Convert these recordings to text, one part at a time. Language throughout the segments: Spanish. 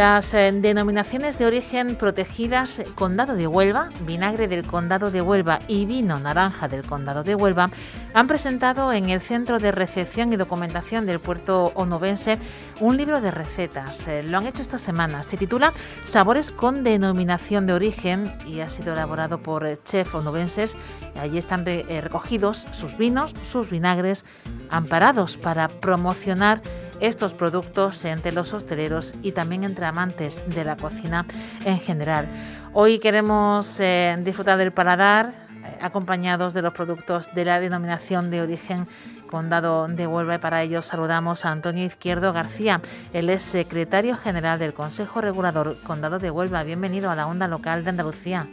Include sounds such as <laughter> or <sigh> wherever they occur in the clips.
Las eh, denominaciones de origen protegidas eh, Condado de Huelva, vinagre del Condado de Huelva y vino naranja del Condado de Huelva han presentado en el Centro de Recepción y Documentación del puerto onovense un libro de recetas. Eh, lo han hecho esta semana. Se titula Sabores con denominación de origen y ha sido elaborado por chefs onovenses. Allí están recogidos sus vinos, sus vinagres, amparados para promocionar estos productos entre los hosteleros y también entre amantes de la cocina en general. Hoy queremos eh, disfrutar del paladar eh, acompañados de los productos de la denominación de origen Condado de Huelva y para ello saludamos a Antonio Izquierdo García. Él es secretario general del Consejo Regulador Condado de Huelva. Bienvenido a la onda local de Andalucía.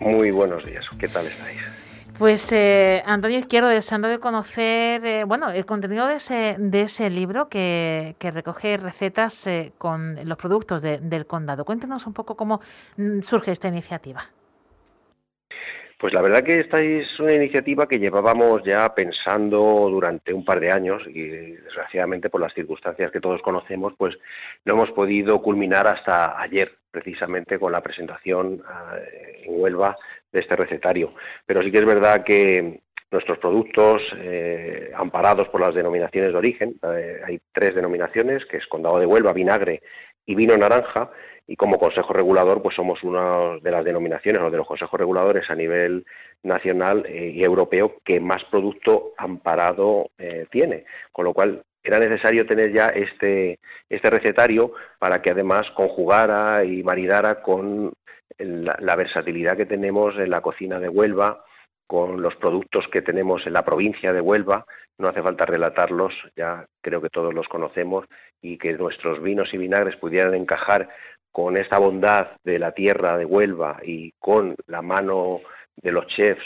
Muy buenos días, ¿qué tal estáis? Pues eh, Antonio Izquierdo, deseando de conocer eh, bueno, el contenido de ese, de ese libro que, recoge recetas eh, con los productos del condado. Cuéntenos un poco cómo mm, surge esta iniciativa. Pues la verdad que esta es una iniciativa que llevábamos ya pensando durante un par de años y desgraciadamente por las circunstancias que todos conocemos, pues no hemos podido culminar hasta ayer, precisamente con la presentación en Huelva de este recetario. Pero sí que es verdad que nuestros productos, eh, amparados por las denominaciones de origen, eh, hay tres denominaciones, que es Condado de Huelva, vinagre y vino naranja, y como Consejo Regulador, pues somos una de las denominaciones o de los consejos reguladores a nivel nacional eh, y europeo que más producto amparado tiene, con lo cual era necesario tener ya este, este recetario para que además conjugara y maridara con la, versatilidad que tenemos en la cocina de Huelva, con los productos que tenemos en la provincia de Huelva, no hace falta relatarlos, ya creo que todos los conocemos, y que nuestros vinos y vinagres pudieran encajar con esta bondad de la tierra de Huelva y con la mano de los chefs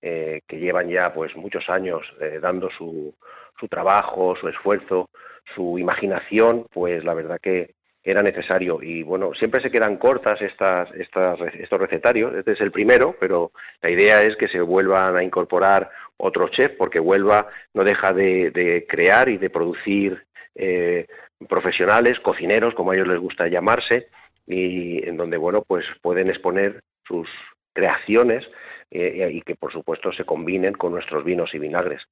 eh, que llevan ya pues muchos años eh, dando su, su trabajo, su esfuerzo, su imaginación, pues la verdad que era necesario. Y bueno, siempre se quedan cortas estas, estos recetarios. Este es el primero, pero la idea es que se vuelvan a incorporar otros chefs, porque Huelva no deja de, crear y de producir eh, profesionales, cocineros, como a ellos les gusta llamarse, y en donde bueno, pues pueden exponer sus creaciones eh, y que por supuesto se combinen con nuestros vinos y vinagres.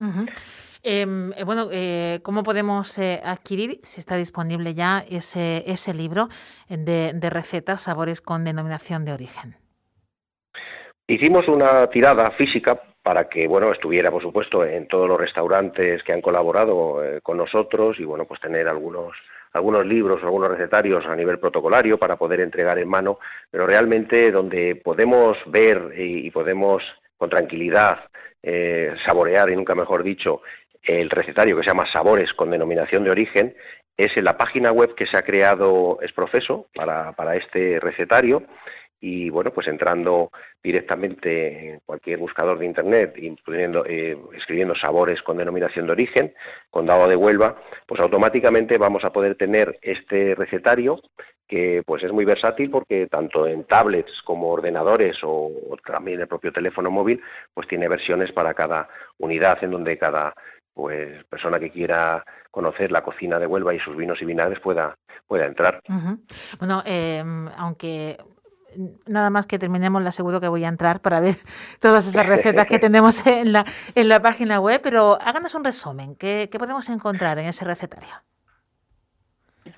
Eh, bueno, eh, ¿cómo podemos adquirir, si está disponible ya, ese, ese libro de, de recetas, sabores con denominación de origen? Hicimos una tirada física para que bueno estuviera por supuesto en todos los restaurantes que han colaborado con nosotros y bueno pues tener algunos algunos libros, algunos recetarios a nivel protocolario para poder entregar en mano, pero realmente donde podemos ver y, podemos con tranquilidad eh, saborear, y nunca mejor dicho, el recetario que se llama Sabores con denominación de origen, es en la página web que se ha creado Esprofeso para, para este recetario y bueno, pues entrando directamente en cualquier buscador de internet y eh, escribiendo sabores con denominación de origen, condado de Huelva, pues automáticamente vamos a poder tener este recetario que pues es muy versátil porque tanto en tablets como ordenadores o, también el propio teléfono móvil pues tiene versiones para cada unidad en donde cada pues persona que quiera conocer la cocina de Huelva y sus vinos y vinagres pueda pueda entrar. Bueno, eh, aunque nada más que terminemos, le aseguro que voy a entrar para ver <laughs> todas esas recetas que <laughs> tenemos en la, en la página web, pero háganos un resumen. ¿Qué, ¿Qué podemos encontrar en ese recetario?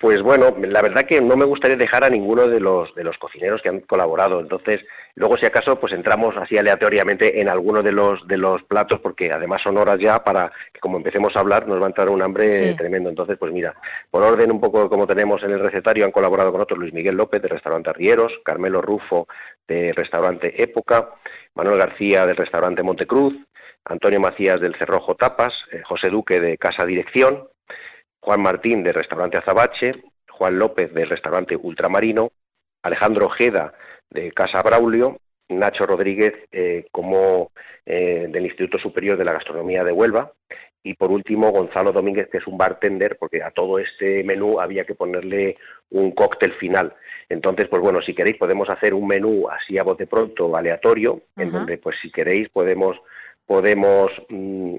Pues bueno, la verdad que no me gustaría dejar a ninguno de los de los cocineros que han colaborado. Entonces, luego si acaso pues entramos así aleatoriamente en alguno de los de los platos porque además son horas ya para que como empecemos a hablar nos va a entrar un hambre tremendo. Entonces, pues mira, por orden un poco como tenemos en el recetario han colaborado con otros Luis Miguel López del restaurante Arrieros, Carmelo Rufo del restaurante Época, Manuel García del restaurante Montecruz, Antonio Macías del Cerrojo Tapas, eh, José Duque de Casa Dirección, Juan Martín del restaurante Azabache, Juan López del restaurante Ultramarino, Alejandro Ojeda de Casa Braulio, Nacho Rodríguez como del Instituto Superior de la Gastronomía de Huelva y por último Gonzalo Domínguez, que es un bartender, porque a todo este menú había que ponerle un cóctel final. Entonces, pues bueno, si queréis podemos hacer un menú así a bote pronto, aleatorio, en donde pues si queréis podemos, podemos mm,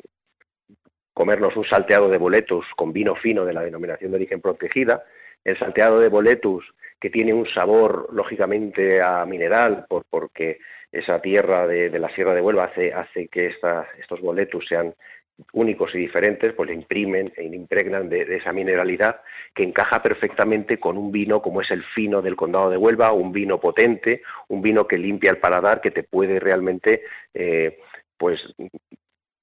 comernos un salteado de boletus con vino fino de la denominación de origen protegida, el salteado de boletus que tiene un sabor lógicamente a mineral, por, porque esa tierra de, la Sierra de Huelva hace, hace que estos boletus sean únicos y diferentes, pues le imprimen e impregnan de, esa mineralidad que encaja perfectamente con un vino como es el fino del condado de Huelva, un vino potente, un vino que limpia el paladar, que te puede realmente eh, pues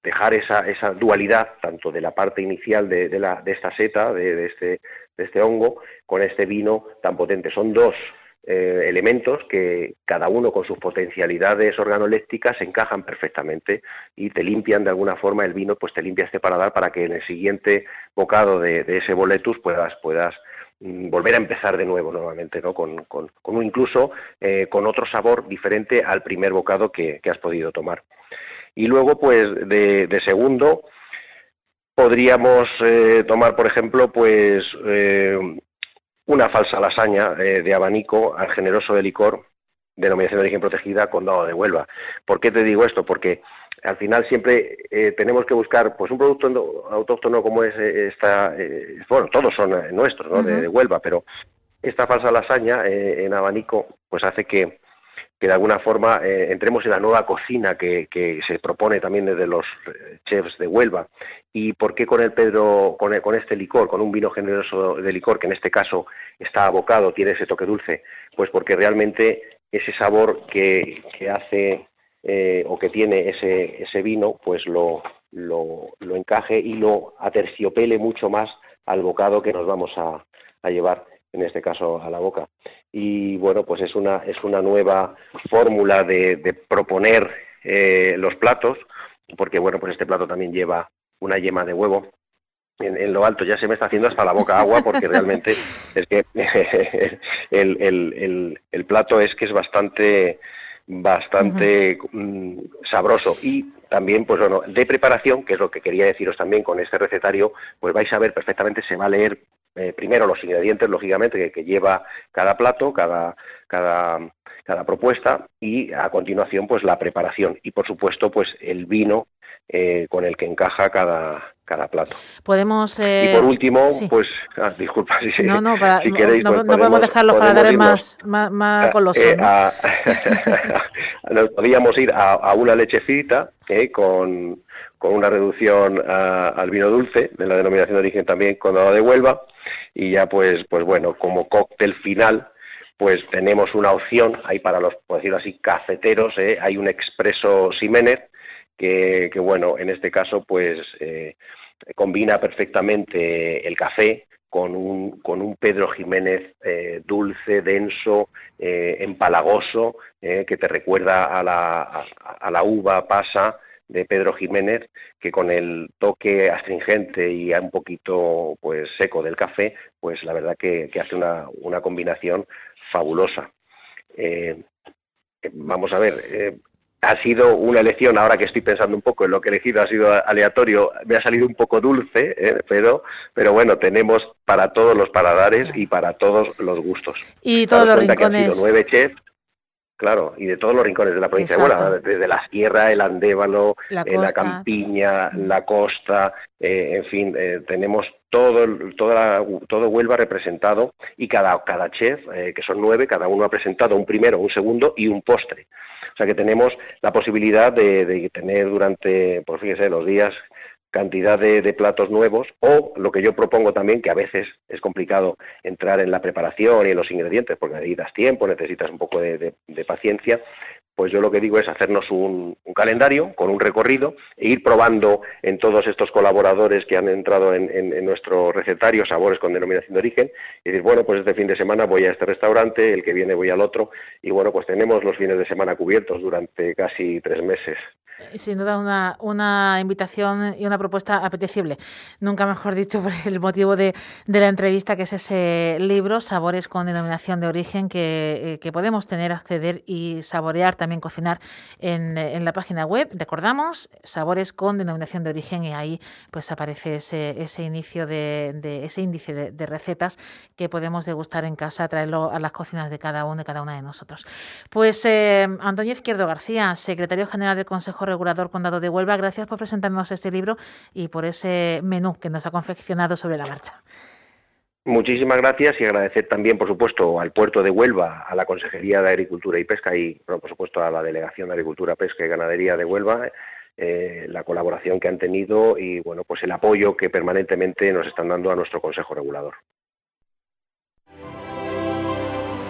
dejar esa, esa dualidad tanto de la parte inicial de, la, de esta seta, de, este, de este hongo, con este vino tan potente. Son dos eh, elementos que cada uno con sus potencialidades organolépticas encajan perfectamente y te limpian de alguna forma el vino, pues te limpia este paladar para que en el siguiente bocado de, ese boletus puedas, puedas mm, volver a empezar de nuevo nuevamente, ¿no? Con, con, con incluso eh, con otro sabor diferente al primer bocado que, has podido tomar. Y luego, pues, de, segundo, podríamos eh, tomar, por ejemplo, pues una falsa lasaña eh, de abanico al generoso de licor, denominación de origen protegida, condado de Huelva. ¿Por qué te digo esto? Porque al final siempre eh, tenemos que buscar pues un producto autóctono como es eh, esta, bueno, todos son nuestros, ¿no? de, Huelva, pero esta falsa lasaña en abanico pues hace que que de alguna forma eh, entremos en la nueva cocina que, se propone también desde los eh, chefs de Huelva. ¿Y por qué con el Pedro, con, con, este licor, con un vino generoso de licor, que en este caso está abocado, tiene ese toque dulce? Pues porque realmente ese sabor que, que hace eh, o que tiene ese, ese vino, pues lo, lo, lo encaje y lo aterciopele mucho más al bocado que nos vamos a, a llevar en este caso a la boca. Y bueno, pues es una, es una nueva fórmula de, proponer eh, los platos, porque bueno, pues este plato también lleva una yema de huevo. En, lo alto ya se me está haciendo hasta la boca agua porque realmente es que <laughs> el, el, el, plato es que es bastante bastante mm, sabroso y también pues bueno de preparación que es lo que quería deciros también con este recetario pues vais a ver perfectamente se va a leer eh, primero los ingredientes, lógicamente, que, lleva cada plato, cada, cada, cada, propuesta, y a continuación, pues la preparación y, por supuesto, pues el vino eh, con el que encaja cada, cada plato. Podemos. y por último, pues. <laughs> Ah, disculpa, si, no, no, si queréis. No, podemos, podemos dejar los paladares más, más, más golosos. Eh, <laughs> nos ir a, a una lechecita con, con una reducción al vino dulce, de la denominación de origen también Condado de Huelva, y ya pues, pues bueno, como cóctel final, pues tenemos una opción, ahí para los, por decirlo así, cafeteros, ¿eh? hay un expreso Simener, que, que, bueno, en este caso pues eh, combina perfectamente el café con un, con un Pedro Jiménez eh, dulce, denso, empalagoso, que te recuerda a la, a la uva pasa, de Pedro Jiménez, que con el toque astringente y un poquito pues seco del café, pues la verdad que, hace una, una, combinación fabulosa. Eh, vamos a ver, eh, ha sido una elección, ahora que estoy pensando un poco en lo que he elegido, ha sido aleatorio, me ha salido un poco dulce, eh, pero, pero bueno, tenemos para todos los paladares y para todos los gustos. Y todos los rincones. nueve chefs Claro, y de todos los rincones de la provincia. De Huelva, desde la sierra, el andévalo, la, eh, campiña, la costa, eh, en fin, eh, tenemos todo, toda todo Huelva representado y cada, cada chef, que son nueve, cada uno ha presentado un primero, un segundo y un postre. O sea que tenemos la posibilidad de, de tener durante, pues fíjese, los días cantidad de, platos nuevos o lo que yo propongo también, que a veces es complicado entrar en la preparación y en los ingredientes porque necesitas tiempo, necesitas un poco de, paciencia, pues yo lo que digo es hacernos un, calendario con un recorrido e ir probando en todos estos colaboradores que han entrado en, nuestro recetario sabores con denominación de origen y decir, bueno, pues este fin de semana voy a este restaurante, el que viene voy al otro y bueno, pues tenemos los fines de semana cubiertos durante casi tres meses Sin duda una, una invitación y una propuesta apetecible. Nunca mejor dicho <laughs> por el motivo de, la entrevista, que es ese libro, Sabores con denominación de origen, que, eh, podemos tener, acceder y saborear, también cocinar en, la página web. Recordamos, Sabores con denominación de origen y ahí pues aparece ese, ese inicio de, ese índice de, recetas que podemos degustar en casa, traerlo a las cocinas de cada uno y cada una de nosotros. Pues eh, Antonio Izquierdo García, secretario general del Consejo Regulador Condado de Huelva. Gracias por presentarnos este libro y por ese menú que nos ha confeccionado sobre la marcha. Muchísimas gracias y agradecer también, por supuesto, al puerto de Huelva, a la Consejería de Agricultura y Pesca y, por supuesto, a la Delegación de Agricultura, Pesca y Ganadería de Huelva, eh, la colaboración que han tenido y, bueno, pues el apoyo que permanentemente nos están dando a nuestro Consejo Regulador.